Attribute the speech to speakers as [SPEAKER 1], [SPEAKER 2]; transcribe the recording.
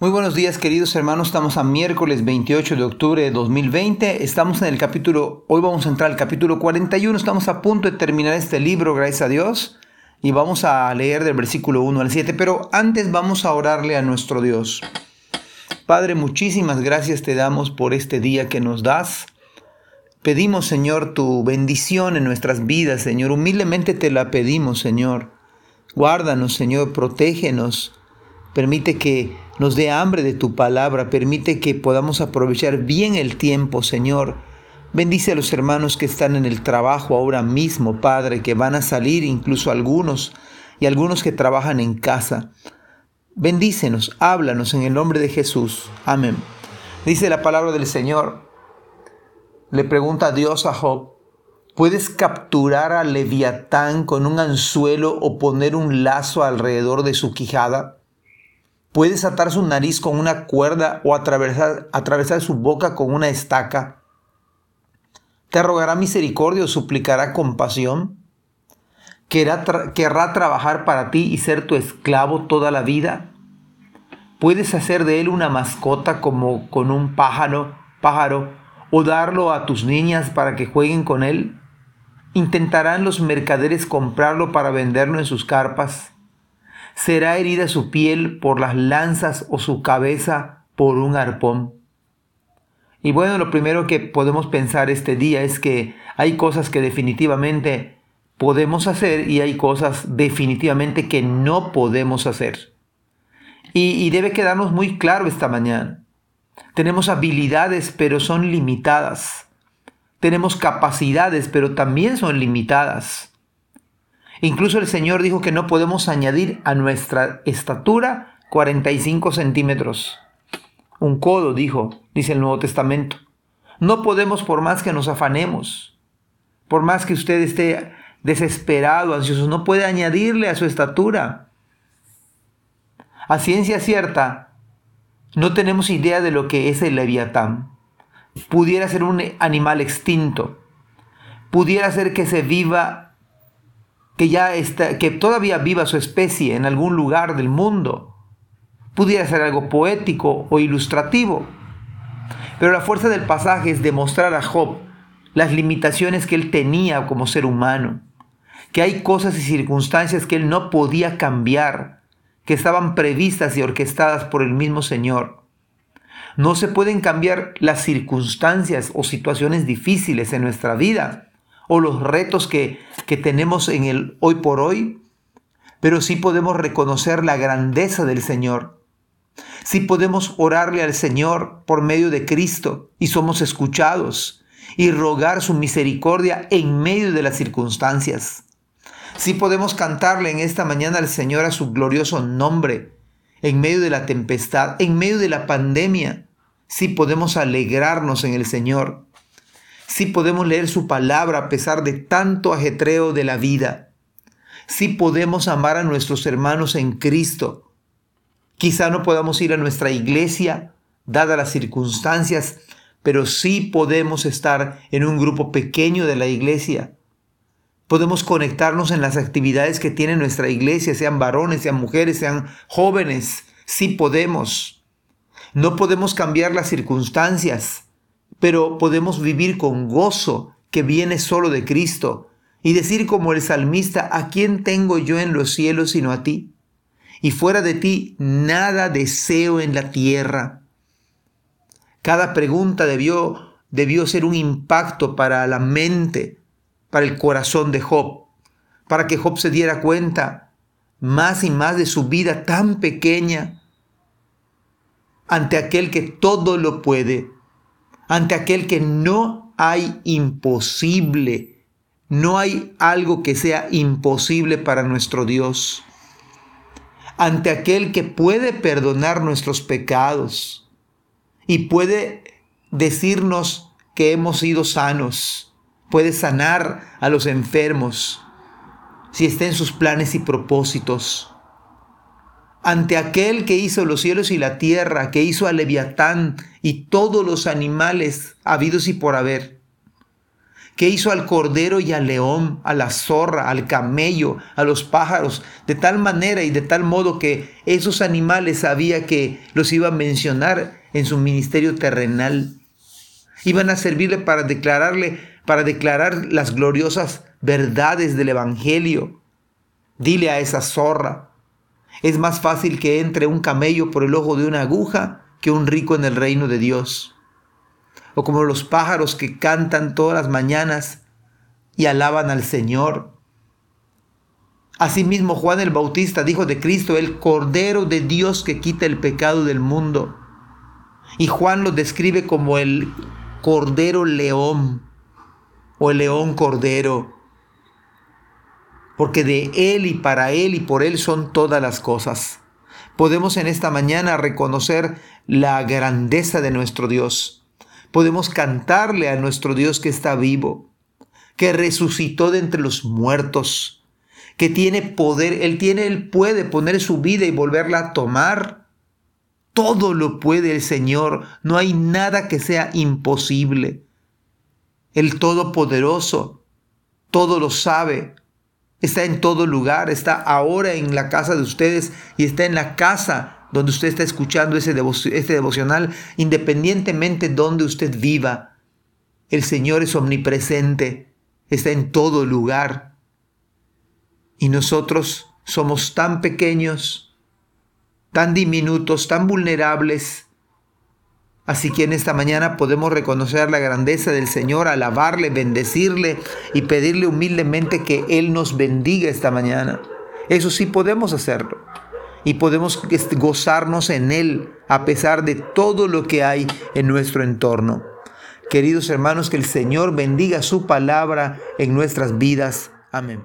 [SPEAKER 1] Muy buenos días queridos hermanos, estamos a miércoles 28 de octubre de 2020, estamos en el capítulo, hoy vamos a entrar al capítulo 41, estamos a punto de terminar este libro, gracias a Dios, y vamos a leer del versículo 1 al 7, pero antes vamos a orarle a nuestro Dios. Padre, muchísimas gracias te damos por este día que nos das. Pedimos, Señor, tu bendición en nuestras vidas, Señor, humildemente te la pedimos, Señor. Guárdanos, Señor, protégenos. Permite que nos dé hambre de tu palabra. Permite que podamos aprovechar bien el tiempo, Señor. Bendice a los hermanos que están en el trabajo ahora mismo, Padre, que van a salir incluso algunos y algunos que trabajan en casa. Bendícenos, háblanos en el nombre de Jesús. Amén. Dice la palabra del Señor. Le pregunta a Dios a Job, ¿puedes capturar a Leviatán con un anzuelo o poner un lazo alrededor de su quijada? ¿Puedes atar su nariz con una cuerda o atravesar, atravesar su boca con una estaca? ¿Te rogará misericordia o suplicará compasión? ¿Querrá, trabajar para ti y ser tu esclavo toda la vida? ¿Puedes hacer de él una mascota como con un pájaro, pájaro o darlo a tus niñas para que jueguen con él? ¿Intentarán los mercaderes comprarlo para venderlo en sus carpas? Será herida su piel por las lanzas o su cabeza por un arpón. Y bueno, lo primero que podemos pensar este día es que hay cosas que definitivamente podemos hacer y hay cosas definitivamente que no podemos hacer. Y, debe quedarnos muy claro esta mañana. Tenemos habilidades, pero son limitadas. Tenemos capacidades, pero también son limitadas. Incluso el Señor dijo que no podemos añadir a nuestra estatura 45 centímetros. Un codo, dijo, dice el Nuevo Testamento. No podemos por más que nos afanemos, por más que usted esté desesperado, ansioso, no puede añadirle a su estatura. A ciencia cierta, no tenemos idea de lo que es el leviatán. Pudiera ser un animal extinto. Pudiera ser que se viva que ya está, que todavía viva su especie en algún lugar del mundo. Pudiera ser algo poético o ilustrativo. Pero la fuerza del pasaje es demostrar a Job las limitaciones que él tenía como ser humano, que hay cosas y circunstancias que él no podía cambiar, que estaban previstas y orquestadas por el mismo Señor. No se pueden cambiar las circunstancias o situaciones difíciles en nuestra vida o los retos que, que tenemos en el hoy por hoy, pero sí podemos reconocer la grandeza del Señor. Sí podemos orarle al Señor por medio de Cristo y somos escuchados y rogar su misericordia en medio de las circunstancias. Sí podemos cantarle en esta mañana al Señor a su glorioso nombre en medio de la tempestad, en medio de la pandemia. Sí podemos alegrarnos en el Señor sí podemos leer su palabra a pesar de tanto ajetreo de la vida. Sí podemos amar a nuestros hermanos en Cristo. Quizá no podamos ir a nuestra iglesia, dadas las circunstancias, pero sí podemos estar en un grupo pequeño de la iglesia. Podemos conectarnos en las actividades que tiene nuestra iglesia, sean varones, sean mujeres, sean jóvenes. Sí podemos. No podemos cambiar las circunstancias, pero podemos vivir con gozo que viene solo de Cristo y decir como el salmista, ¿a quién tengo yo en los cielos sino a ti? Y fuera de ti nada deseo en la tierra. Cada pregunta debió, debió ser un impacto para la mente, para el corazón de Job, para que Job se diera cuenta más y más de su vida tan pequeña ante aquel que todo lo puede, ante aquel que no hay imposible. No hay algo que sea imposible para nuestro Dios. Ante aquel que puede perdonar nuestros pecados y puede decirnos que hemos sido sanos, puede sanar a los enfermos si está en sus planes y propósitos ante aquel que hizo los cielos y la tierra, que hizo a Leviatán y todos los animales habidos y por haber, que hizo al cordero y al león, a la zorra, al camello, a los pájaros, de tal manera y de tal modo que esos animales sabía que los iba a mencionar en su ministerio terrenal. Iban a servirle para declararle, para declarar las gloriosas verdades del Evangelio. Dile a esa zorra, es más fácil que entre un camello por el ojo de una aguja que un rico en el reino de Dios o como los pájaros que cantan todas las mañanas y alaban al Señor. Asimismo, Juan el Bautista dijo de Cristo, el Cordero de Dios que quita el pecado del mundo. Y Juan lo describe como el Cordero León o el León Cordero, porque de Él y para Él y por Él son todas las cosas. Podemos en esta mañana reconocer la grandeza de nuestro Dios podemos cantarle a nuestro Dios que está vivo, que resucitó de entre los muertos, que tiene poder, Él tiene, Él puede poner su vida y volverla a tomar. Todo lo puede el Señor, no hay nada que sea imposible. El Todopoderoso, todo lo sabe, está en todo lugar, está ahora en la casa de ustedes y está en la casa donde usted está escuchando ese este devocional, independientemente de donde usted viva. El Señor es omnipresente, está en todo lugar. Y nosotros somos tan pequeños, tan diminutos, tan vulnerables. Así que en esta mañana podemos reconocer la grandeza del Señor, alabarle, bendecirle y pedirle humildemente que Él nos bendiga esta mañana. Eso sí podemos hacerlo y podemos gozarnos en Él a pesar de todo lo que hay en nuestro entorno. Queridos hermanos, que el Señor bendiga su palabra en nuestras vidas. Amén.